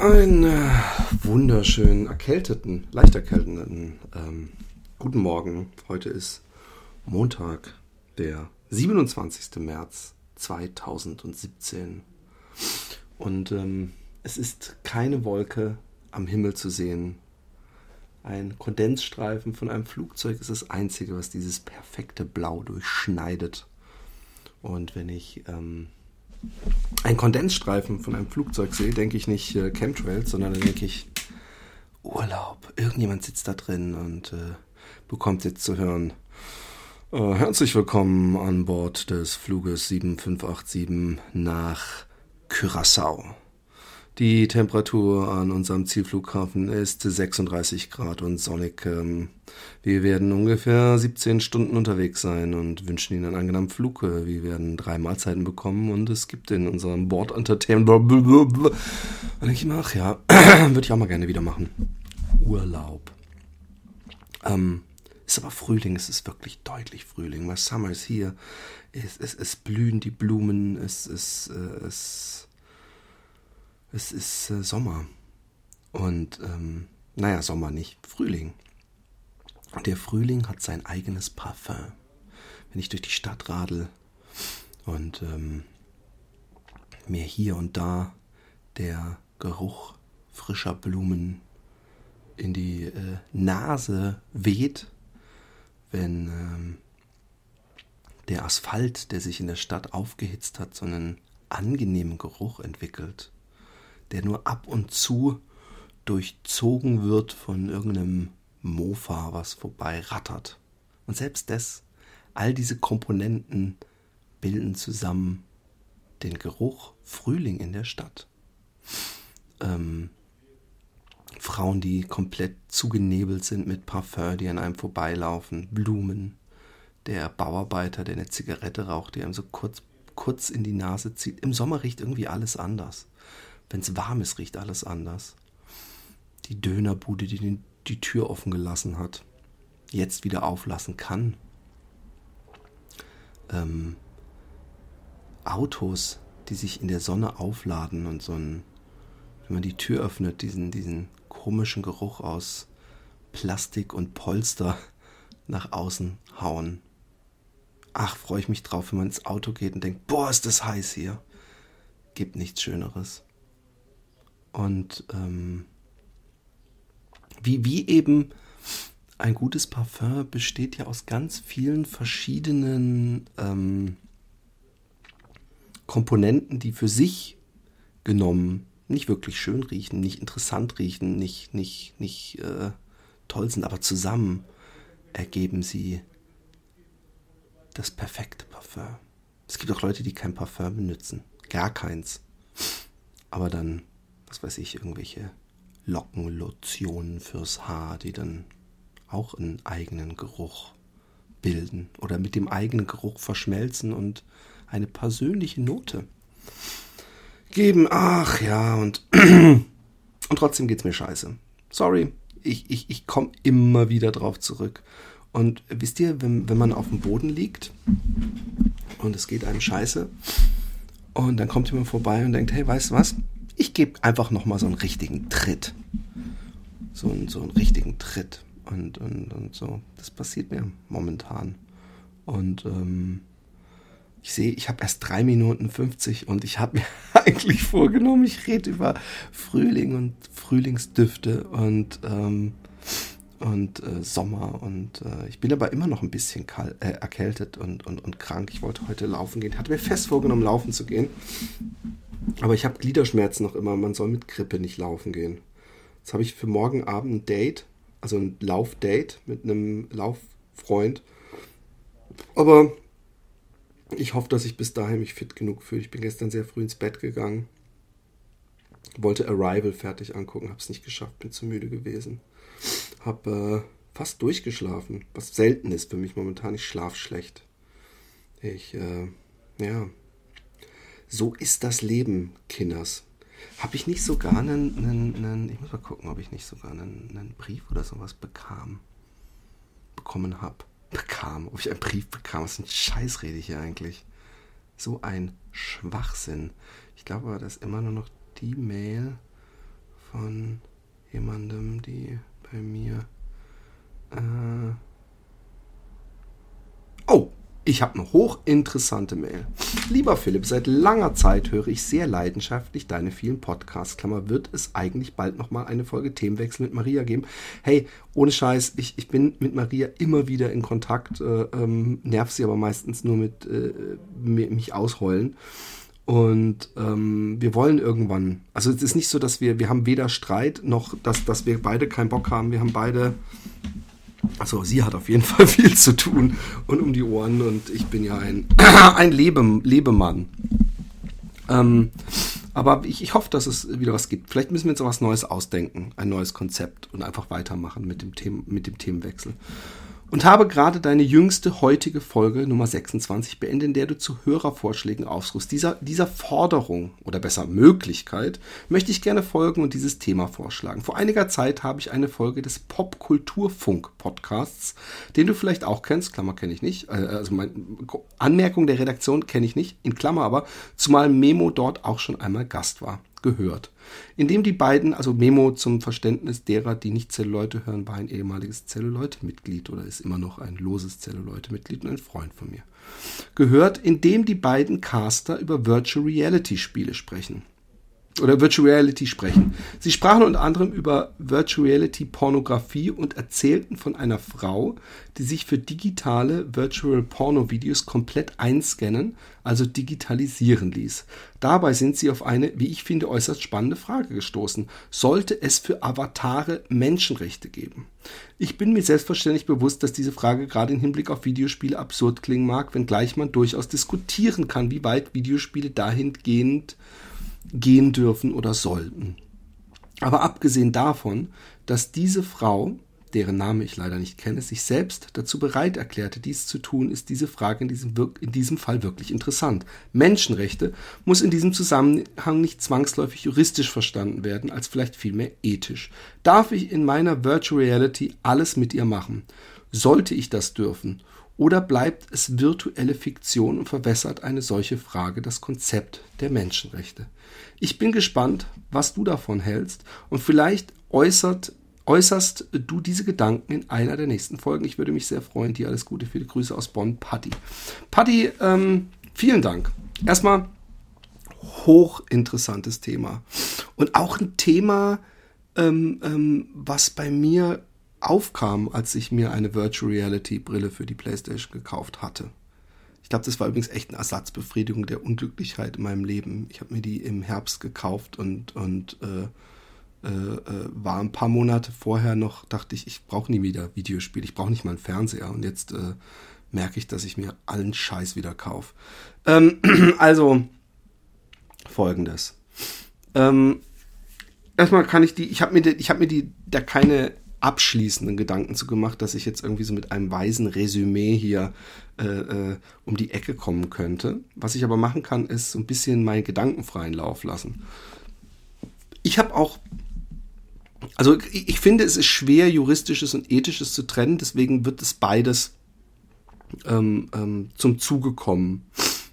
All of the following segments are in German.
Einen wunderschönen, erkälteten, leicht erkälteten ähm, guten Morgen. Heute ist Montag, der 27. März 2017. Und ähm, es ist keine Wolke am Himmel zu sehen. Ein Kondensstreifen von einem Flugzeug ist das Einzige, was dieses perfekte Blau durchschneidet. Und wenn ich ähm, einen Kondensstreifen von einem Flugzeug sehe, denke ich nicht äh, Chemtrails, sondern dann denke ich Urlaub. Irgendjemand sitzt da drin und äh, bekommt jetzt zu hören. Äh, herzlich willkommen an Bord des Fluges 7587 nach Curaçao. Die Temperatur an unserem Zielflughafen ist 36 Grad und sonnig. Ähm, wir werden ungefähr 17 Stunden unterwegs sein und wünschen Ihnen einen angenehmen Flug. Wir werden drei Mahlzeiten bekommen und es gibt in unserem Board Entertainment. Und ich mir, ach ja, würde ich auch mal gerne wieder machen. Urlaub. Ähm, ist aber Frühling, es ist wirklich deutlich Frühling. My summer is here. Es, es, es blühen die Blumen, es, es, äh, es es ist äh, Sommer. Und ähm, naja, Sommer nicht, Frühling. Und der Frühling hat sein eigenes Parfum. Wenn ich durch die Stadt radel und ähm, mir hier und da der Geruch frischer Blumen in die äh, Nase weht, wenn ähm, der Asphalt, der sich in der Stadt aufgehitzt hat, so einen angenehmen Geruch entwickelt der nur ab und zu durchzogen wird von irgendeinem Mofa, was vorbei rattert. Und selbst das, all diese Komponenten bilden zusammen den Geruch Frühling in der Stadt. Ähm, Frauen, die komplett zugenebelt sind mit Parfum, die an einem vorbeilaufen, Blumen, der Bauarbeiter, der eine Zigarette raucht, die einem so kurz, kurz in die Nase zieht. Im Sommer riecht irgendwie alles anders. Wenn es warm ist, riecht alles anders. Die Dönerbude, die den, die Tür offen gelassen hat, jetzt wieder auflassen kann. Ähm, Autos, die sich in der Sonne aufladen und so ein, wenn man die Tür öffnet, diesen, diesen komischen Geruch aus Plastik und Polster nach außen hauen. Ach, freue ich mich drauf, wenn man ins Auto geht und denkt, boah, ist das heiß hier. Gibt nichts Schöneres. Und ähm, wie, wie eben ein gutes Parfum besteht ja aus ganz vielen verschiedenen ähm, Komponenten, die für sich genommen nicht wirklich schön riechen, nicht interessant riechen, nicht, nicht, nicht äh, toll sind, aber zusammen ergeben sie das perfekte Parfum. Es gibt auch Leute, die kein Parfum benutzen, gar keins. Aber dann was weiß ich, irgendwelche Lockenlotionen fürs Haar, die dann auch einen eigenen Geruch bilden oder mit dem eigenen Geruch verschmelzen und eine persönliche Note geben. Ach ja, und, und trotzdem geht's mir scheiße. Sorry, ich, ich, ich komme immer wieder drauf zurück. Und wisst ihr, wenn, wenn man auf dem Boden liegt und es geht einem scheiße und dann kommt jemand vorbei und denkt, hey, weißt du was? Ich gebe einfach nochmal so einen richtigen Tritt. So, einen, so einen richtigen Tritt. Und, und, und so. Das passiert mir momentan. Und ähm, ich sehe, ich habe erst drei Minuten 50 und ich habe mir eigentlich vorgenommen, ich rede über Frühling und Frühlingsdüfte und, ähm, und äh, Sommer. Und äh, ich bin aber immer noch ein bisschen kalt, äh, erkältet und, und, und krank. Ich wollte heute laufen gehen. Ich hatte mir fest vorgenommen, laufen zu gehen. Aber ich habe Gliederschmerzen noch immer. Man soll mit Grippe nicht laufen gehen. Jetzt habe ich für morgen Abend ein Date, also ein Laufdate mit einem Lauffreund. Aber ich hoffe, dass ich bis dahin mich fit genug fühle. Ich bin gestern sehr früh ins Bett gegangen. Wollte Arrival fertig angucken, habe es nicht geschafft, bin zu müde gewesen. Habe äh, fast durchgeschlafen, was selten ist für mich momentan. Ich schlafe schlecht. Ich, äh, ja, so ist das Leben, Kinders. Habe ich nicht sogar einen, einen, einen, ich muss mal gucken, ob ich nicht sogar einen, einen Brief oder sowas bekam, bekommen habe. Bekam, ob ich einen Brief bekam, was ein Scheiß rede ich hier eigentlich. So ein Schwachsinn. Ich glaube aber, das ist immer nur noch die Mail von jemandem, die bei mir. Äh ich habe eine hochinteressante Mail. Lieber Philipp, seit langer Zeit höre ich sehr leidenschaftlich deine vielen Podcasts. Klammer, wird es eigentlich bald nochmal eine Folge Themenwechsel mit Maria geben? Hey, ohne Scheiß, ich, ich bin mit Maria immer wieder in Kontakt, äh, ähm, nerv sie aber meistens nur mit äh, mich ausheulen. Und ähm, wir wollen irgendwann, also es ist nicht so, dass wir, wir haben weder Streit noch, dass, dass wir beide keinen Bock haben. Wir haben beide, also sie hat auf jeden Fall viel zu tun und um die Ohren und ich bin ja ein, ein Lebe, Lebemann. Ähm, aber ich, ich hoffe, dass es wieder was gibt. Vielleicht müssen wir uns auch was Neues ausdenken, ein neues Konzept und einfach weitermachen mit dem, Themen, mit dem Themenwechsel und habe gerade deine jüngste heutige Folge Nummer 26 beendet, in der du zu Hörervorschlägen aufrufst. Dieser, dieser Forderung oder besser Möglichkeit möchte ich gerne folgen und dieses Thema vorschlagen. Vor einiger Zeit habe ich eine Folge des Popkulturfunk-Podcasts, den du vielleicht auch kennst, Klammer kenne ich nicht, äh, also meine Anmerkung der Redaktion kenne ich nicht, in Klammer aber, zumal Memo dort auch schon einmal Gast war gehört. Indem die beiden, also Memo zum Verständnis derer, die nicht Zelluleute hören, war ein ehemaliges Zelluleute-Mitglied oder ist immer noch ein loses Zelluleute-Mitglied und ein Freund von mir. Gehört, indem die beiden Caster über Virtual Reality Spiele sprechen oder Virtual Reality sprechen. Sie sprachen unter anderem über Virtual Reality Pornografie und erzählten von einer Frau, die sich für digitale Virtual Porno Videos komplett einscannen, also digitalisieren ließ. Dabei sind sie auf eine, wie ich finde, äußerst spannende Frage gestoßen. Sollte es für Avatare Menschenrechte geben? Ich bin mir selbstverständlich bewusst, dass diese Frage gerade im Hinblick auf Videospiele absurd klingen mag, wenngleich man durchaus diskutieren kann, wie weit Videospiele dahingehend gehen dürfen oder sollten. Aber abgesehen davon, dass diese Frau, deren Name ich leider nicht kenne, sich selbst dazu bereit erklärte, dies zu tun, ist diese Frage in diesem, in diesem Fall wirklich interessant. Menschenrechte muss in diesem Zusammenhang nicht zwangsläufig juristisch verstanden werden, als vielleicht vielmehr ethisch. Darf ich in meiner Virtual Reality alles mit ihr machen? Sollte ich das dürfen? Oder bleibt es virtuelle Fiktion und verwässert eine solche Frage das Konzept der Menschenrechte? Ich bin gespannt, was du davon hältst und vielleicht äußert, äußerst du diese Gedanken in einer der nächsten Folgen. Ich würde mich sehr freuen. Dir alles Gute, viele Grüße aus Bonn, Patti. Patti, ähm, vielen Dank. Erstmal hochinteressantes Thema und auch ein Thema, ähm, ähm, was bei mir aufkam, als ich mir eine Virtual Reality Brille für die PlayStation gekauft hatte. Ich glaube, das war übrigens echt eine Ersatzbefriedigung der Unglücklichkeit in meinem Leben. Ich habe mir die im Herbst gekauft und, und äh, äh, äh, war ein paar Monate vorher noch, dachte ich, ich brauche nie wieder Videospiele, ich brauche nicht mal einen Fernseher. Und jetzt äh, merke ich, dass ich mir allen Scheiß wieder kaufe. Ähm, also, folgendes. Ähm, erstmal kann ich die, ich habe mir, die, ich habe mir die da keine abschließenden Gedanken zu gemacht, dass ich jetzt irgendwie so mit einem weisen Resümee hier äh, äh, um die Ecke kommen könnte. Was ich aber machen kann, ist so ein bisschen meinen gedankenfreien Lauf lassen. Ich habe auch, also ich, ich finde, es ist schwer, juristisches und ethisches zu trennen, deswegen wird es beides ähm, ähm, zum Zuge kommen.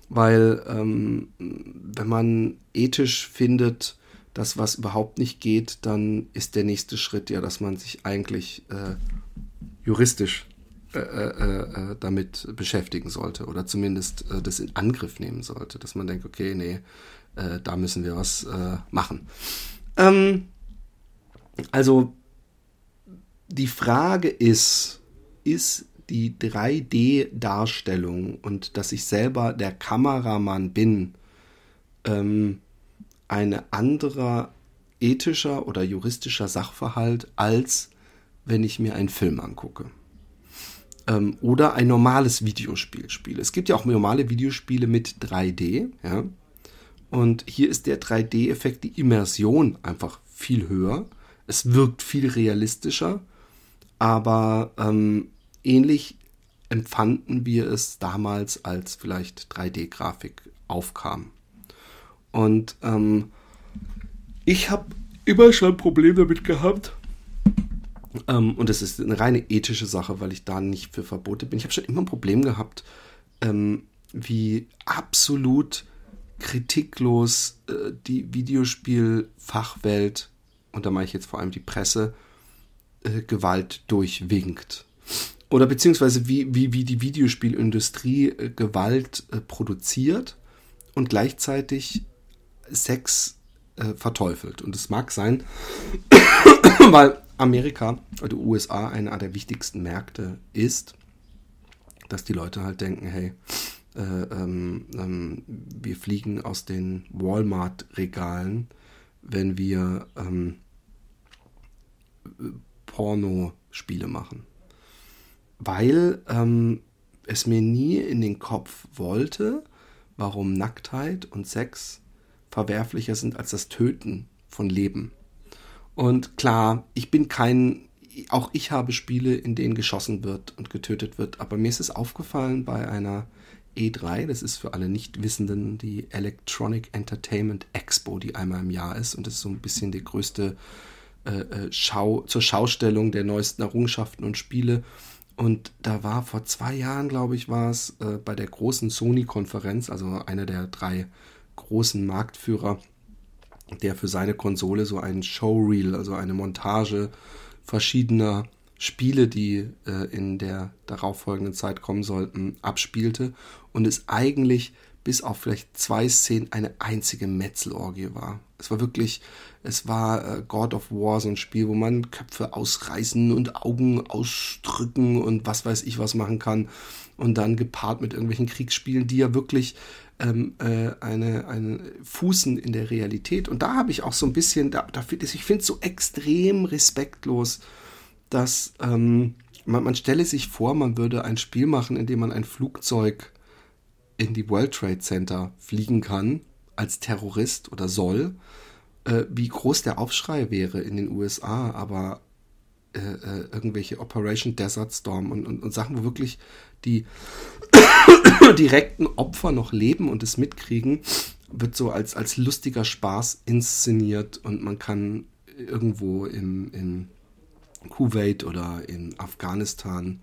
Weil ähm, wenn man ethisch findet, das, was überhaupt nicht geht, dann ist der nächste Schritt ja, dass man sich eigentlich äh, juristisch äh, äh, äh damit beschäftigen sollte oder zumindest äh, das in Angriff nehmen sollte, dass man denkt, okay, nee, äh, da müssen wir was machen. Ähm, also die Frage ist, ist die 3D-Darstellung und dass ich selber der Kameramann bin, ähm, ein anderer ethischer oder juristischer Sachverhalt, als wenn ich mir einen Film angucke. Ähm, oder ein normales Videospiel spiele. Es gibt ja auch normale Videospiele mit 3D, ja. Und hier ist der 3D-Effekt, die Immersion einfach viel höher. Es wirkt viel realistischer, aber ähm, ähnlich empfanden wir es damals, als vielleicht 3D-Grafik aufkam. Und ähm, ich habe immer schon ein Problem damit gehabt. Ähm, und das ist eine reine ethische Sache, weil ich da nicht für Verbote bin. Ich habe schon immer ein Problem gehabt, ähm, wie absolut kritiklos äh, die Videospielfachwelt und da meine ich jetzt vor allem die Presse, äh, Gewalt durchwinkt. Oder beziehungsweise wie, wie, wie die Videospielindustrie äh, Gewalt äh, produziert und gleichzeitig Sex äh, verteufelt. Und es mag sein, weil Amerika oder USA einer der wichtigsten Märkte ist, dass die Leute halt denken, hey, äh, ähm, ähm, wir fliegen aus den Walmart-Regalen, wenn wir ähm, Pornospiele machen. Weil ähm, es mir nie in den Kopf wollte, warum Nacktheit und Sex verwerflicher sind als das Töten von Leben. Und klar, ich bin kein, auch ich habe Spiele, in denen geschossen wird und getötet wird, aber mir ist es aufgefallen bei einer E3, das ist für alle Nichtwissenden die Electronic Entertainment Expo, die einmal im Jahr ist und das ist so ein bisschen die größte äh, äh, Schau zur Schaustellung der neuesten Errungenschaften und Spiele. Und da war vor zwei Jahren, glaube ich, war es äh, bei der großen Sony-Konferenz, also einer der drei großen Marktführer, der für seine Konsole so ein Showreel, also eine Montage verschiedener Spiele, die äh, in der darauffolgenden Zeit kommen sollten, abspielte und es eigentlich bis auf vielleicht zwei Szenen eine einzige Metzelorgie war. Es war wirklich, es war äh, God of War, so ein Spiel, wo man Köpfe ausreißen und Augen ausdrücken und was weiß ich was machen kann. Und dann gepaart mit irgendwelchen Kriegsspielen, die ja wirklich ähm, äh, eine, eine Fußen in der Realität. Und da habe ich auch so ein bisschen, da, da find, ich finde es so extrem respektlos, dass ähm, man, man stelle sich vor, man würde ein Spiel machen, in dem man ein Flugzeug in die World Trade Center fliegen kann als Terrorist oder soll, äh, wie groß der Aufschrei wäre in den USA, aber äh, äh, irgendwelche Operation Desert Storm und, und, und Sachen, wo wirklich die direkten Opfer noch leben und es mitkriegen, wird so als, als lustiger Spaß inszeniert und man kann irgendwo im, im Kuwait oder in Afghanistan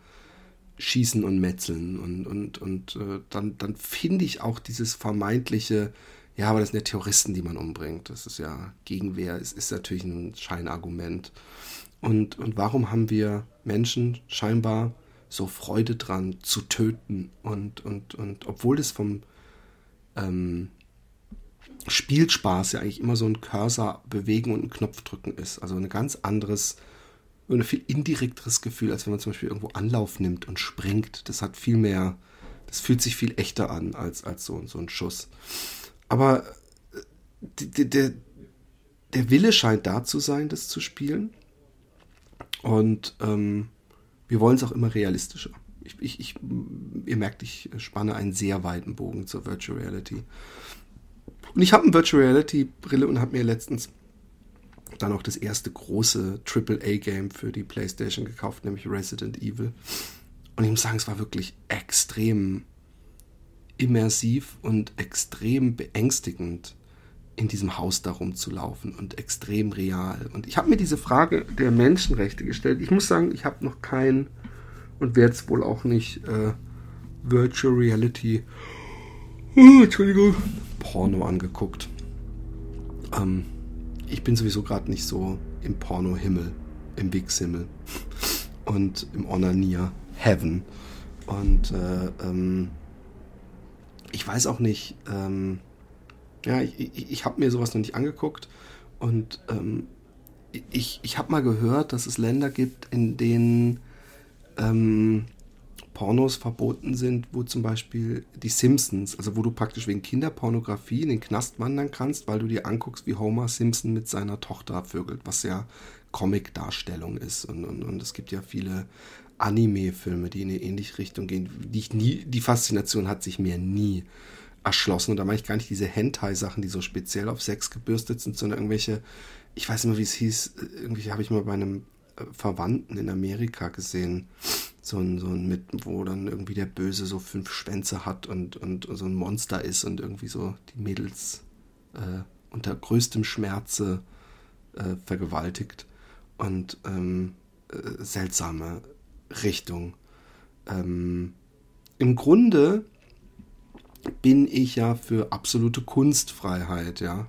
schießen und metzeln. Und, und, und äh, dann, dann finde ich auch dieses vermeintliche, ja, aber das sind ja Terroristen, die man umbringt. Das ist ja Gegenwehr, es ist natürlich ein Scheinargument. Und, und warum haben wir Menschen scheinbar so Freude dran zu töten? Und, und, und obwohl das vom ähm, Spielspaß ja eigentlich immer so ein Cursor bewegen und ein Knopf drücken ist. Also ein ganz anderes ein viel indirekteres Gefühl, als wenn man zum Beispiel irgendwo Anlauf nimmt und springt. Das hat viel mehr, das fühlt sich viel echter an als, als so, so ein Schuss. Aber äh, der, der Wille scheint da zu sein, das zu spielen. Und ähm, wir wollen es auch immer realistischer. Ich, ich, ich, ihr merkt, ich spanne einen sehr weiten Bogen zur Virtual Reality. Und ich habe eine Virtual Reality Brille und habe mir letztens dann auch das erste große AAA-Game für die PlayStation gekauft, nämlich Resident Evil. Und ich muss sagen, es war wirklich extrem immersiv und extrem beängstigend, in diesem Haus darum zu laufen und extrem real. Und ich habe mir diese Frage der Menschenrechte gestellt. Ich muss sagen, ich habe noch kein und werde es wohl auch nicht äh, Virtual Reality, oh, Entschuldigung, Porno angeguckt. Ähm, ich bin sowieso gerade nicht so im Porno-Himmel, im Wix-Himmel und im Onanier-Heaven. Und äh, ähm, ich weiß auch nicht, ähm, ja, ich, ich, ich habe mir sowas noch nicht angeguckt und ähm, ich, ich habe mal gehört, dass es Länder gibt, in denen ähm, Pornos verboten sind, wo zum Beispiel die Simpsons, also wo du praktisch wegen Kinderpornografie in den Knast wandern kannst, weil du dir anguckst, wie Homer Simpson mit seiner Tochter vögelt, was ja Comic-Darstellung ist. Und, und, und es gibt ja viele Anime-Filme, die in eine ähnliche Richtung gehen. Die, nie, die Faszination hat sich mir nie erschlossen. Und da meine ich gar nicht diese Hentai-Sachen, die so speziell auf Sex gebürstet sind, sondern irgendwelche, ich weiß nicht mehr, wie es hieß, irgendwie habe ich mal bei einem äh, Verwandten in Amerika gesehen so ein, so ein mit, wo dann irgendwie der Böse so fünf Schwänze hat und, und so ein Monster ist und irgendwie so die Mädels äh, unter größtem Schmerze äh, vergewaltigt und ähm, äh, seltsame Richtung. Ähm, Im Grunde bin ich ja für absolute Kunstfreiheit, ja.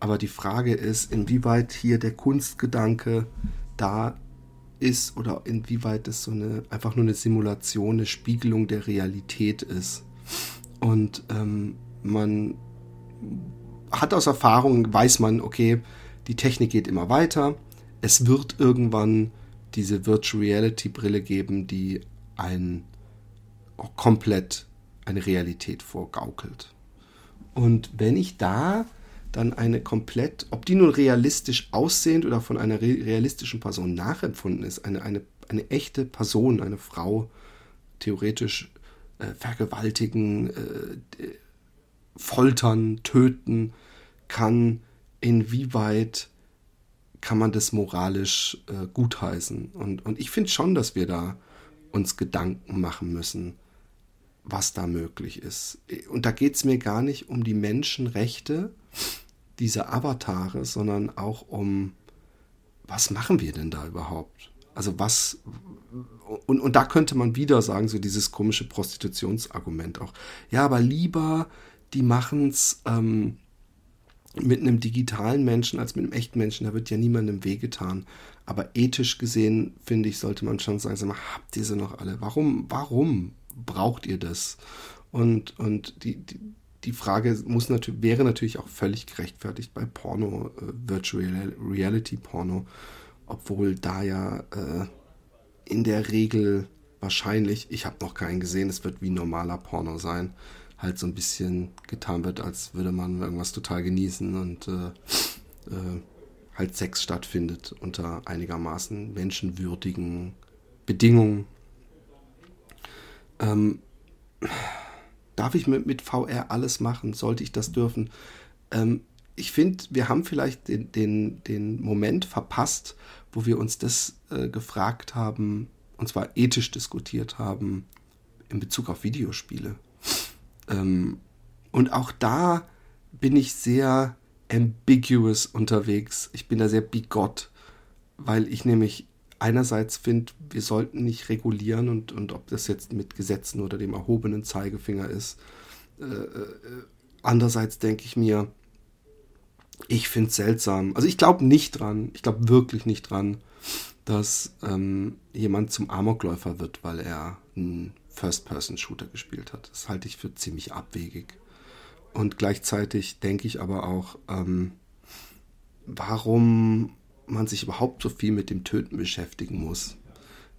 Aber die Frage ist, inwieweit hier der Kunstgedanke da ist oder inwieweit es so eine einfach nur eine Simulation, eine Spiegelung der Realität ist. Und ähm, man hat aus Erfahrung, weiß man, okay, die Technik geht immer weiter. Es wird irgendwann diese Virtual Reality Brille geben, die ein komplett eine Realität vorgaukelt. Und wenn ich da dann eine komplett, ob die nun realistisch aussehend oder von einer realistischen Person nachempfunden ist, eine, eine, eine echte Person, eine Frau, theoretisch äh, vergewaltigen, äh, foltern, töten kann, inwieweit kann man das moralisch äh, gutheißen? Und, und ich finde schon, dass wir da uns Gedanken machen müssen, was da möglich ist. Und da geht es mir gar nicht um die Menschenrechte dieser Avatare, sondern auch um, was machen wir denn da überhaupt? Also was, und, und da könnte man wieder sagen, so dieses komische Prostitutionsargument auch. Ja, aber lieber, die machen es ähm, mit einem digitalen Menschen als mit einem echten Menschen, da wird ja niemandem wehgetan. Aber ethisch gesehen, finde ich, sollte man schon sagen, sag mal, habt ihr sie noch alle? Warum, warum braucht ihr das? Und, und die, die, die Frage muss natürlich, wäre natürlich auch völlig gerechtfertigt bei Porno, äh, Virtual Reality Porno, obwohl da ja äh, in der Regel wahrscheinlich, ich habe noch keinen gesehen, es wird wie normaler Porno sein, halt so ein bisschen getan wird, als würde man irgendwas total genießen und äh, äh, halt Sex stattfindet unter einigermaßen menschenwürdigen Bedingungen. Ähm, darf ich mit, mit VR alles machen? Sollte ich das dürfen? Ähm, ich finde, wir haben vielleicht den, den, den Moment verpasst, wo wir uns das äh, gefragt haben, und zwar ethisch diskutiert haben, in Bezug auf Videospiele. Ähm, und auch da bin ich sehr ambiguous unterwegs. Ich bin da sehr bigott, weil ich nämlich einerseits finde, wir sollten nicht regulieren und, und ob das jetzt mit Gesetzen oder dem erhobenen Zeigefinger ist. Äh, äh, andererseits denke ich mir, ich finde es seltsam. Also ich glaube nicht dran, ich glaube wirklich nicht dran, dass ähm, jemand zum Amokläufer wird, weil er einen First-Person-Shooter gespielt hat. Das halte ich für ziemlich abwegig. Und gleichzeitig denke ich aber auch, ähm, warum man sich überhaupt so viel mit dem Töten beschäftigen muss.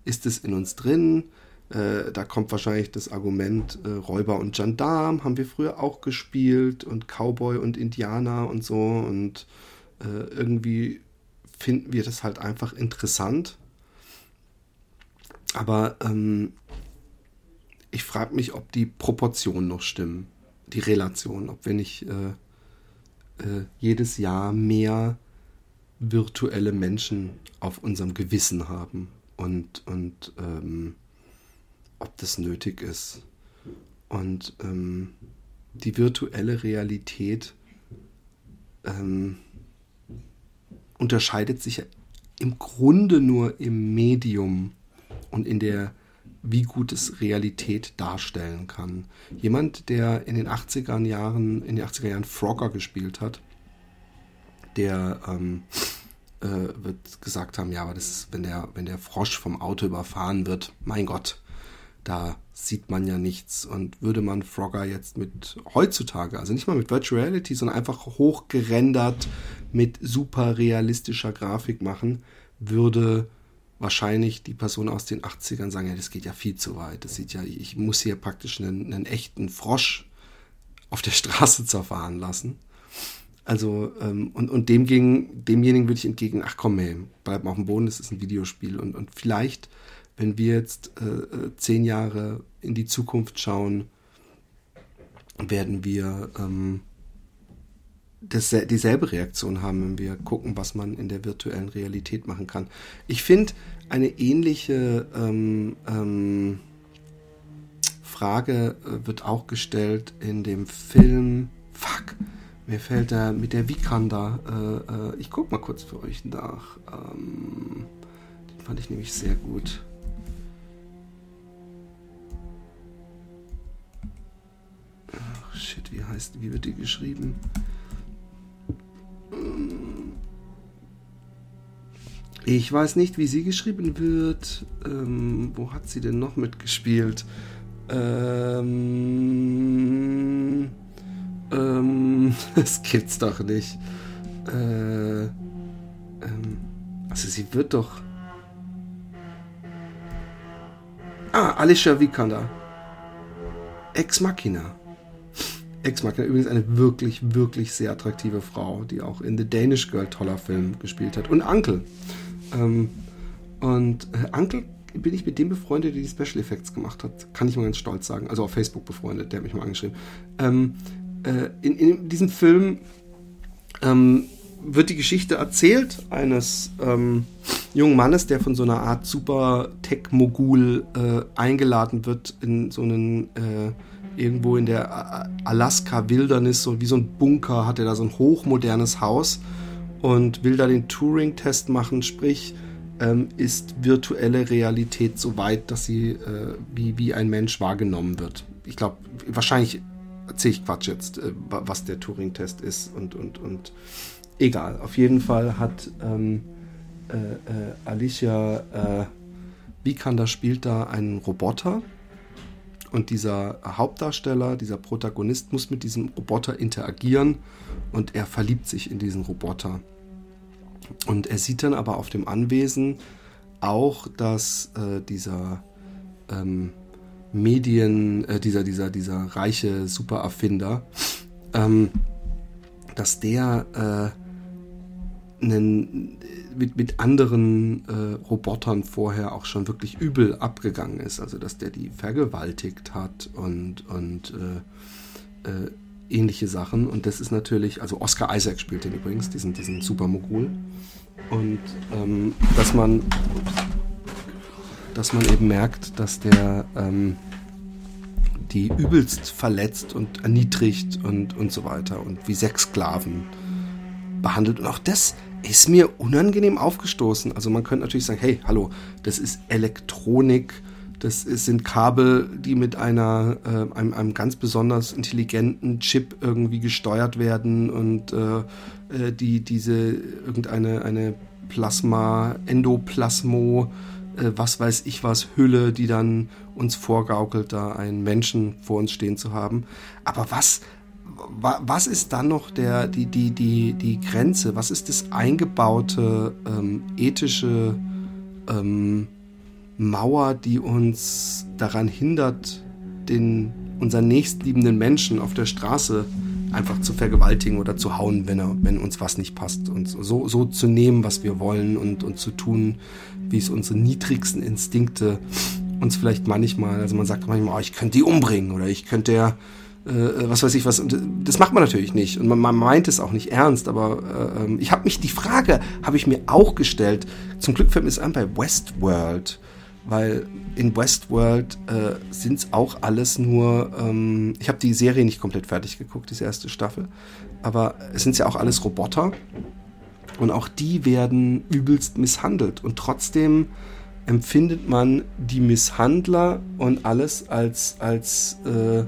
Ist es in uns drin? Äh, da kommt wahrscheinlich das Argument, äh, Räuber und Gendarm haben wir früher auch gespielt und Cowboy und Indianer und so. Und äh, irgendwie finden wir das halt einfach interessant. Aber ähm, ich frage mich, ob die Proportionen noch stimmen, die Relation, ob wir nicht äh, äh, jedes Jahr mehr virtuelle Menschen auf unserem Gewissen haben und, und ähm, ob das nötig ist. Und ähm, die virtuelle Realität ähm, unterscheidet sich im Grunde nur im Medium und in der, wie gut es Realität darstellen kann. Jemand, der in den 80er Jahren, in den 80er Jahren Frogger gespielt hat, der ähm, äh, wird gesagt haben, ja, aber das wenn der, wenn der Frosch vom Auto überfahren wird, mein Gott, da sieht man ja nichts. Und würde man Frogger jetzt mit heutzutage, also nicht mal mit Virtual Reality, sondern einfach hochgerendert mit super realistischer Grafik machen, würde wahrscheinlich die Person aus den 80ern sagen, ja, das geht ja viel zu weit. Das sieht ja, ich muss hier praktisch einen, einen echten Frosch auf der Straße zerfahren lassen. Also, ähm, und, und dem ging, demjenigen würde ich entgegen, ach komm, hey, bleib mal auf dem Boden, das ist ein Videospiel. Und, und vielleicht, wenn wir jetzt äh, äh, zehn Jahre in die Zukunft schauen, werden wir ähm, das, dieselbe Reaktion haben, wenn wir gucken, was man in der virtuellen Realität machen kann. Ich finde, eine ähnliche ähm, ähm, Frage äh, wird auch gestellt in dem Film. Fuck, mir fällt da mit der Vikanda. Äh, äh, ich guck mal kurz für euch nach. Ähm, den fand ich nämlich sehr gut. Ach shit, wie heißt, wie wird die geschrieben? Ähm, ich weiß nicht, wie sie geschrieben wird. Ähm, wo hat sie denn noch mitgespielt? Ähm ähm, das gibt's doch nicht. Äh, ähm, also sie wird doch. Ah, Alicia Vikander. Ex Machina. Ex Machina, übrigens eine wirklich, wirklich sehr attraktive Frau, die auch in The Danish Girl toller Film gespielt hat. Und Uncle. Ähm, und äh, bin ich mit dem befreundet, der die Special Effects gemacht hat. Kann ich mal ganz stolz sagen. Also auf Facebook befreundet, der hat mich mal angeschrieben. Ähm, äh, in, in, diesem Film ähm, wird die Geschichte erzählt eines ähm, jungen Mannes, der von so einer Art super Tech-Mogul äh, eingeladen wird in so einen äh, irgendwo in der Alaska-Wildernis, so wie so ein Bunker, hat er da so ein hochmodernes Haus und will da den Turing-Test machen, sprich, ähm, ist virtuelle Realität so weit, dass sie äh, wie, wie ein Mensch wahrgenommen wird. Ich glaube, wahrscheinlich erzähle ich Quatsch jetzt, äh, was der Turing-Test ist und, und, und egal. Auf jeden Fall hat ähm, äh, äh Alicia äh, spielt da einen Roboter und dieser Hauptdarsteller, dieser Protagonist muss mit diesem Roboter interagieren und er verliebt sich in diesen Roboter. Und er sieht dann aber auf dem Anwesen auch, dass äh, dieser ähm, Medien, äh, dieser, dieser, dieser reiche Supererfinder, ähm, dass der äh, einen, mit, mit anderen äh, Robotern vorher auch schon wirklich übel abgegangen ist. Also dass der die vergewaltigt hat und, und äh, äh, ähnliche Sachen. Und das ist natürlich, also Oscar Isaac spielt den übrigens, diesen, diesen Supermogul. Und ähm, dass man dass man eben merkt, dass der ähm, die übelst verletzt und erniedrigt und, und so weiter und wie Sexsklaven behandelt. Und auch das ist mir unangenehm aufgestoßen. Also man könnte natürlich sagen, hey, hallo, das ist Elektronik, das sind Kabel, die mit einer, äh, einem, einem, ganz besonders intelligenten Chip irgendwie gesteuert werden und äh, äh die diese irgendeine eine Plasma, Endoplasmo, äh, was weiß ich was, Hülle, die dann uns vorgaukelt, da einen Menschen vor uns stehen zu haben. Aber was, was ist dann noch der, die, die, die, die Grenze? Was ist das eingebaute ähm, ethische ähm, Mauer, die uns daran hindert, den, unseren nächstliebenden Menschen auf der Straße einfach zu vergewaltigen oder zu hauen, wenn, er, wenn uns was nicht passt. Und so, so zu nehmen, was wir wollen und, und zu tun, wie es unsere niedrigsten Instinkte uns vielleicht manchmal, also man sagt manchmal, oh, ich könnte die umbringen oder ich könnte ja äh, was weiß ich was. Und das macht man natürlich nicht. Und man, man meint es auch nicht ernst. Aber äh, ähm, ich habe mich, die Frage habe ich mir auch gestellt. Zum Glück fällt mir es an bei Westworld. Weil in Westworld äh, sind es auch alles nur, ähm, ich habe die Serie nicht komplett fertig geguckt, diese erste Staffel, aber es sind ja auch alles Roboter und auch die werden übelst misshandelt und trotzdem empfindet man die Misshandler und alles als, als äh,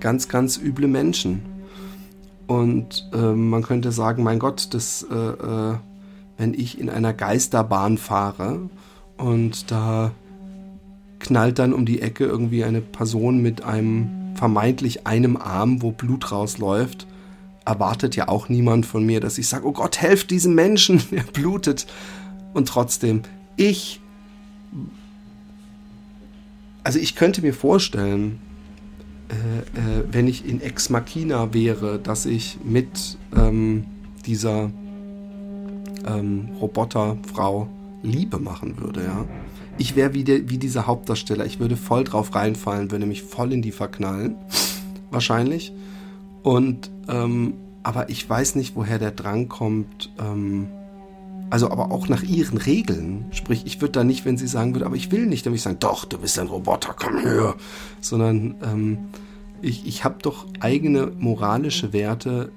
ganz, ganz üble Menschen. Und äh, man könnte sagen, mein Gott, das, äh, äh, wenn ich in einer Geisterbahn fahre und da knallt dann um die Ecke irgendwie eine Person mit einem vermeintlich einem Arm, wo Blut rausläuft, erwartet ja auch niemand von mir, dass ich sage, oh Gott, helft diesem Menschen, er blutet. Und trotzdem, ich, also ich könnte mir vorstellen, äh, äh, wenn ich in Ex Machina wäre, dass ich mit ähm, dieser ähm, Roboterfrau Liebe machen würde, ja. Ich wäre wie, wie dieser Hauptdarsteller. Ich würde voll drauf reinfallen, würde mich voll in die verknallen. Wahrscheinlich. Und, ähm, aber ich weiß nicht, woher der Drang kommt, ähm, also aber auch nach ihren Regeln. Sprich, ich würde da nicht, wenn sie sagen würde, aber ich will nicht, dann würde ich sagen, doch, du bist ein Roboter, komm her. Sondern ähm, ich, ich habe doch eigene moralische Werte,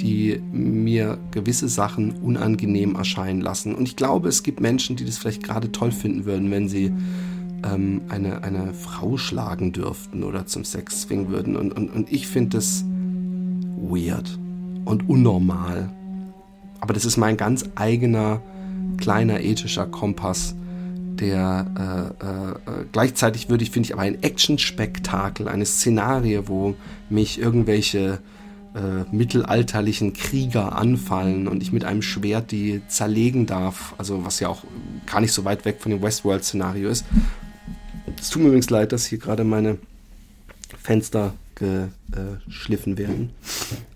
die mir gewisse Sachen unangenehm erscheinen lassen. Und ich glaube, es gibt Menschen, die das vielleicht gerade toll finden würden, wenn sie ähm, eine, eine Frau schlagen dürften oder zum Sex zwingen würden. Und, und, und ich finde das weird und unnormal aber das ist mein ganz eigener kleiner ethischer Kompass, der äh, äh, gleichzeitig würde ich, finde ich, aber ein Action-Spektakel, eine Szenarie, wo mich irgendwelche äh, mittelalterlichen Krieger anfallen und ich mit einem Schwert die zerlegen darf, also was ja auch gar nicht so weit weg von dem Westworld-Szenario ist. Es tut mir übrigens leid, dass hier gerade meine Fenster geschliffen werden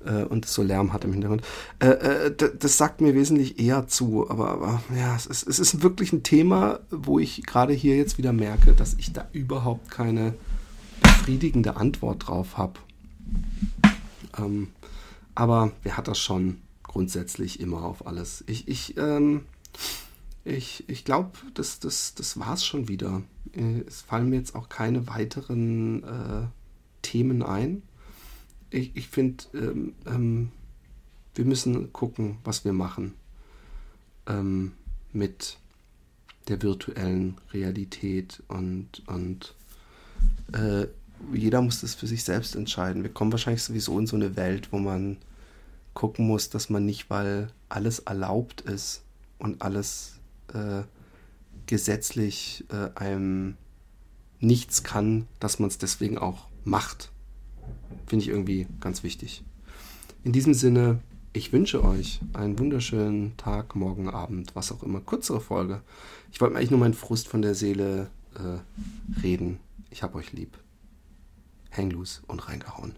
äh, und es so Lärm hat im Hintergrund. Äh, äh, das sagt mir wesentlich eher zu, aber, aber ja, es ist, es ist wirklich ein Thema, wo ich gerade hier jetzt wieder merke, dass ich da überhaupt keine befriedigende Antwort drauf habe. Ähm, aber wer hat das schon grundsätzlich immer auf alles? Ich, ich, ähm, ich, ich glaube, das, das, das war es schon wieder. Es fallen mir jetzt auch keine weiteren äh, Themen ein. Ich, ich finde, ähm, ähm, wir müssen gucken, was wir machen ähm, mit der virtuellen Realität und, und äh, jeder muss das für sich selbst entscheiden. Wir kommen wahrscheinlich sowieso in so eine Welt, wo man gucken muss, dass man nicht, weil alles erlaubt ist und alles äh, gesetzlich äh, einem nichts kann, dass man es deswegen auch macht. Finde ich irgendwie ganz wichtig. In diesem Sinne, ich wünsche euch einen wunderschönen Tag, morgen Abend, was auch immer. Kürzere Folge. Ich wollte mir eigentlich nur meinen Frust von der Seele äh, reden. Ich hab euch lieb. Hang loose und reingehauen.